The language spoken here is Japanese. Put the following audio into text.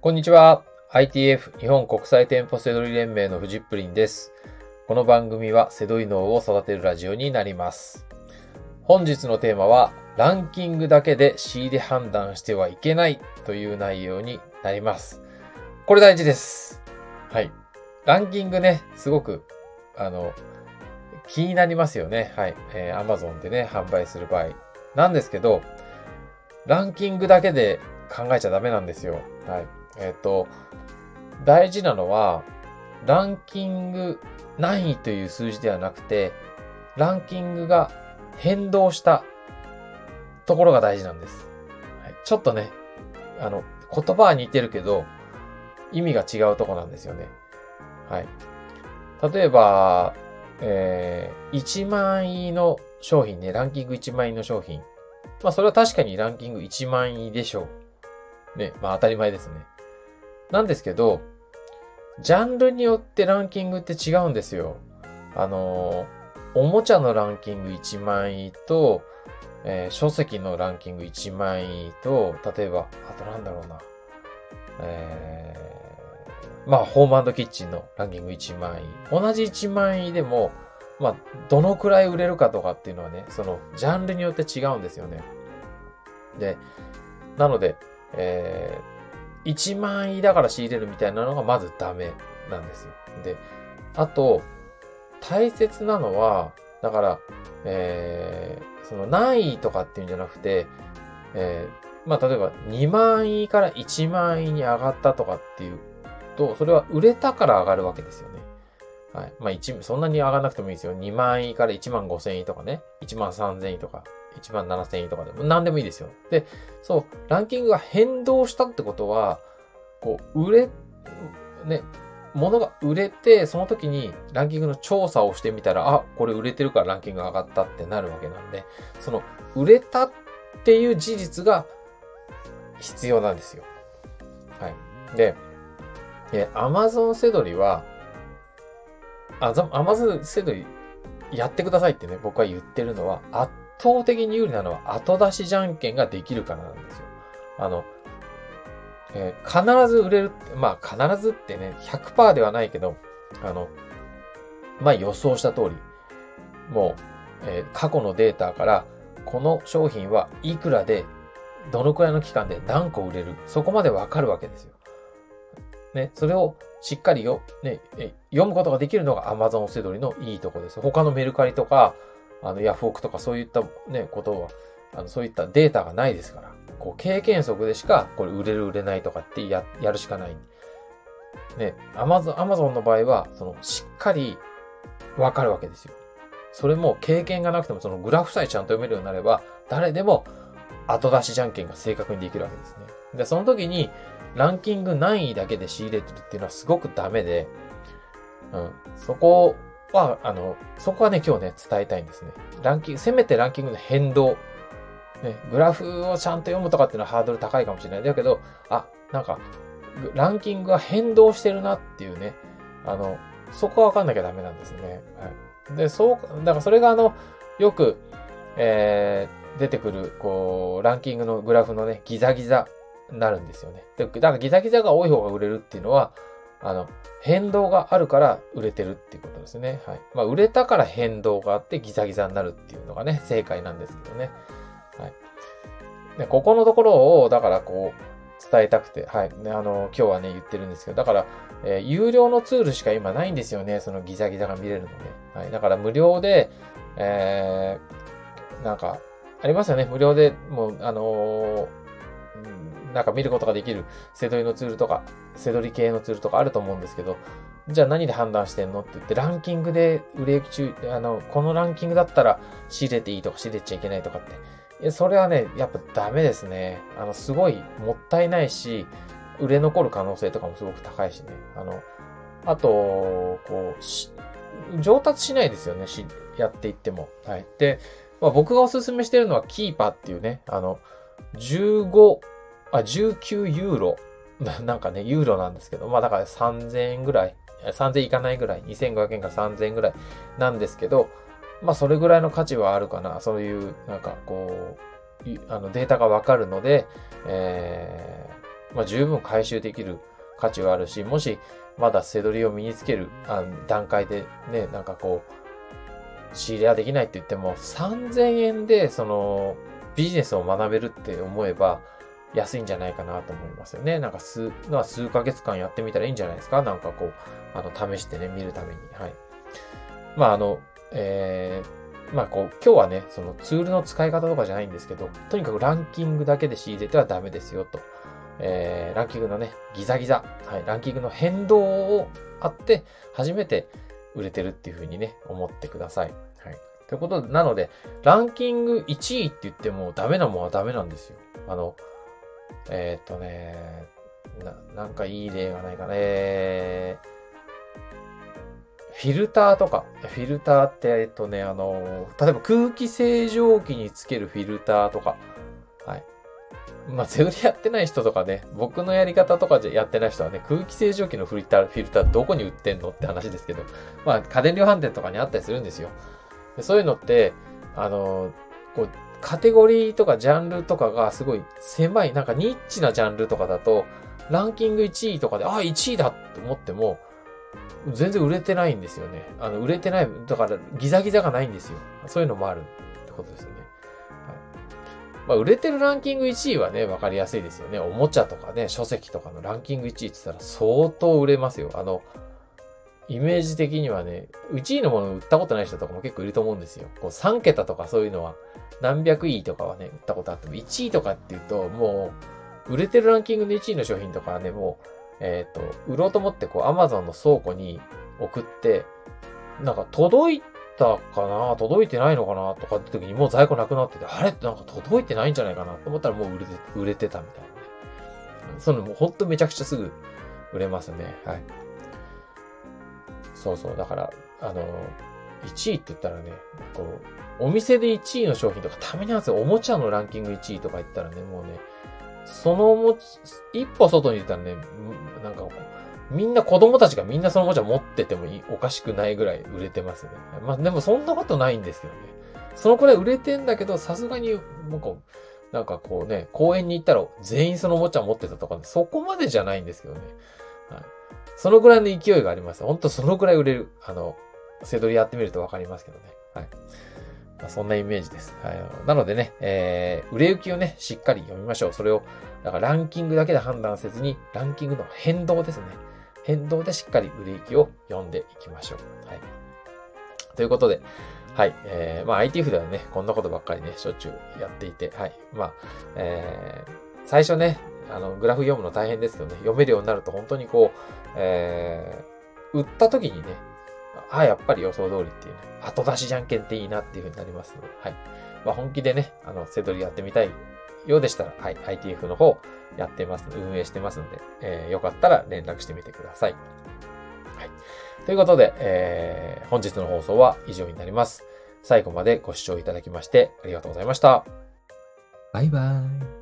こんにちは。ITF 日本国際店舗セドリ連盟のフジップリンです。この番組はセドリ脳を育てるラジオになります。本日のテーマは、ランキングだけで仕入れ判断してはいけないという内容になります。これ大事です。はい。ランキングね、すごく、あの、気になりますよね。はい。えー、Amazon でね、販売する場合。なんですけど、ランキングだけで考えちゃダメなんですよ。はい。えっ、ー、と、大事なのは、ランキング何位という数字ではなくて、ランキングが変動したところが大事なんです。はい、ちょっとね、あの、言葉は似てるけど、意味が違うとこなんですよね。はい。例えば、えー、1万位の商品ね、ランキング1万位の商品。まあ、それは確かにランキング1万位でしょう。ね、まあ当たり前ですね。なんですけど、ジャンルによってランキングって違うんですよ。あのおもちゃのランキング1万位と、えー、書籍のランキング1万位と、例えば、あとなんだろうな。えー、まあ、ホームキッチンのランキング1万位。同じ1万位でも、まあ、どのくらい売れるかとかっていうのはね、その、ジャンルによって違うんですよね。で、なので、え、1万位だから仕入れるみたいなのがまずダメなんですよ。で、あと、大切なのは、だから、えー、その何位とかっていうんじゃなくて、えー、まあ、例えば2万位から1万位に上がったとかっていうと、それは売れたから上がるわけですよね。はい。まあ、1、そんなに上がらなくてもいいですよ。2万位から1万5千位とかね。1万3千位とか、1万7千位とかでも何でもいいですよ。で、そう、ランキングが変動したってことは、こう、売れ、ね、物が売れて、その時にランキングの調査をしてみたら、あ、これ売れてるからランキング上がったってなるわけなんで、その売れたっていう事実が必要なんですよ。はい。で、え、アマゾンセドリは、アマゾンセドリやってくださいってね、僕は言ってるのは、圧倒的に有利なのは後出しじゃんけんができるからなんですよ。あの、えー、必ず売れる、まあ必ずってね、100%ではないけど、あの、まあ予想した通り、もう、えー、過去のデータから、この商品はいくらで、どのくらいの期間で何個売れる、そこまでわかるわけですよ。ね、それをしっかりよ、ね、読むことができるのが Amazon セドリのいいとこです。他のメルカリとか、あの、ヤフオクとかそういったね、ことは、あの、そういったデータがないですから。こう、経験則でしか、これ売れる売れないとかってや、やるしかない。ね、アマゾン、アマゾンの場合は、その、しっかりわかるわけですよ。それも経験がなくても、そのグラフさえちゃんと読めるようになれば、誰でも後出しじゃんけんが正確にできるわけですね。で、その時に、ランキング何位だけで仕入れてるっていうのはすごくダメで、うん、そこは、あの、そこはね、今日ね、伝えたいんですね。ランキング、せめてランキングの変動ね、グラフをちゃんと読むとかっていうのはハードル高いかもしれない。だけど、あ、なんか、ランキングが変動してるなっていうね、あの、そこはわかんなきゃダメなんですね。はい。で、そう、だからそれがあの、よく、えー、出てくる、こう、ランキングのグラフのね、ギザギザになるんですよね。で、だからギザギザが多い方が売れるっていうのは、あの、変動があるから売れてるっていうことですね。はい。まあ、売れたから変動があってギザギザになるっていうのがね、正解なんですけどね。はい。で、ここのところを、だからこう、伝えたくて、はい。ね、あの、今日はね、言ってるんですけど、だから、えー、有料のツールしか今ないんですよね。そのギザギザが見れるので。はい。だから無料で、えー、なんか、ありますよね。無料で、もう、あのー、なんか見ることができる、セドリのツールとか、セドリ系のツールとかあると思うんですけど、じゃあ何で判断してんのって言って、ランキングで売れ行き中、あの、このランキングだったら仕入れていいとか仕入れちゃいけないとかって、それはね、やっぱダメですね。あの、すごいもったいないし、売れ残る可能性とかもすごく高いしね。あの、あと、こう、上達しないですよね、し、やっていっても。はい。で、まあ、僕がおすすめしてるのはキーパーっていうね、あの、15、あ、19ユーロ。なんかね、ユーロなんですけど、まあだから3000円ぐらい、3000いかないぐらい、2500円から3000円ぐらいなんですけど、まあそれぐらいの価値はあるかな。そういう、なんかこう、あのデータがわかるので、えまあ、十分回収できる価値はあるし、もしまだ背取りを身につけるあ段階でね、なんかこう、仕入れはできないって言っても、3000円でそのビジネスを学べるって思えば、安いんじゃないかなと思いますよね。なんか数、まあ、数ヶ月間やってみたらいいんじゃないですかなんかこう、あの、試してね、見るために。はい。まあ、あの、えー、まあこう、今日はね、そのツールの使い方とかじゃないんですけど、とにかくランキングだけで仕入れてはダメですよと。えー、ランキングのね、ギザギザ、はい、ランキングの変動をあって、初めて売れてるっていうふうにね、思ってください。はい。ということで、なので、ランキング1位って言ってもダメなもんはダメなんですよ。あの、えっ、とね、な、なんかいい例がないかね。フィルターとか、フィルターって、えっとね、あの、例えば空気清浄機につけるフィルターとか、はい。まあ、セ売りやってない人とかね、僕のやり方とかじゃやってない人はね、空気清浄機のフィルター、フィルターどこに売ってんのって話ですけど、まあ、家電量販店とかにあったりするんですよ。そういうのって、あの、こう、カテゴリーとかジャンルとかがすごい狭い、なんかニッチなジャンルとかだと、ランキング1位とかで、あ、1位だって思っても、全然売れてないんですよね。あの、売れてない、だからギザギザがないんですよ。そういうのもあるってことですよね。はい、まあ、売れてるランキング1位はね、わかりやすいですよね。おもちゃとかね、書籍とかのランキング1位って言ったら相当売れますよ。あの、イメージ的にはね、1位のもの売ったことない人とかも結構いると思うんですよ。こう3桁とかそういうのは、何百位とかはね、売ったことあっても、1位とかっていうと、もう、売れてるランキングで1位の商品とかはね、もう、えっ、ー、と、売ろうと思ってこう、アマゾンの倉庫に送って、なんか届いたかな届いてないのかなとかって時にもう在庫なくなってて、あれ？ってなんか届いてないんじゃないかなと思ったらもう売れて、売れてたみたいなね。そのもうほんとめちゃくちゃすぐ売れますね。はい。そうそう。だから、あの、1位って言ったらね、こう、お店で1位の商品とかためにあるんですよ。おもちゃのランキング1位とか言ったらね、もうね、そのおもち、一歩外に出たらね、なんかみんな子供たちがみんなそのおもちゃ持っててもいいおかしくないぐらい売れてますね。まあでもそんなことないんですけどね。そのくらい売れてんだけど、さすがに、なんか、なんかこうね、公園に行ったら全員そのおもちゃ持ってたとか、そこまでじゃないんですけどね。はい。そのぐらいの勢いがあります。ほんとそのぐらい売れる。あの、背取りやってみるとわかりますけどね。はい。まあ、そんなイメージです。はい。なのでね、えー、売れ行きをね、しっかり読みましょう。それを、だからランキングだけで判断せずに、ランキングの変動ですね。変動でしっかり売れ行きを読んでいきましょう。はい。ということで、はい。えー、まあ ITF ではね、こんなことばっかりね、しょっちゅうやっていて、はい。まあ、えー、最初ね、あの、グラフ読むの大変ですけどね、読めるようになると本当にこう、えー、売った時にね、あ、やっぱり予想通りっていうね、後出しじゃんけんっていいなっていう風になりますので、はい。まあ、本気でね、あの、セドリやってみたいようでしたら、はい、ITF の方やってます、運営してますので、えー、よかったら連絡してみてください。はい。ということで、えー、本日の放送は以上になります。最後までご視聴いただきましてありがとうございました。バイバーイ。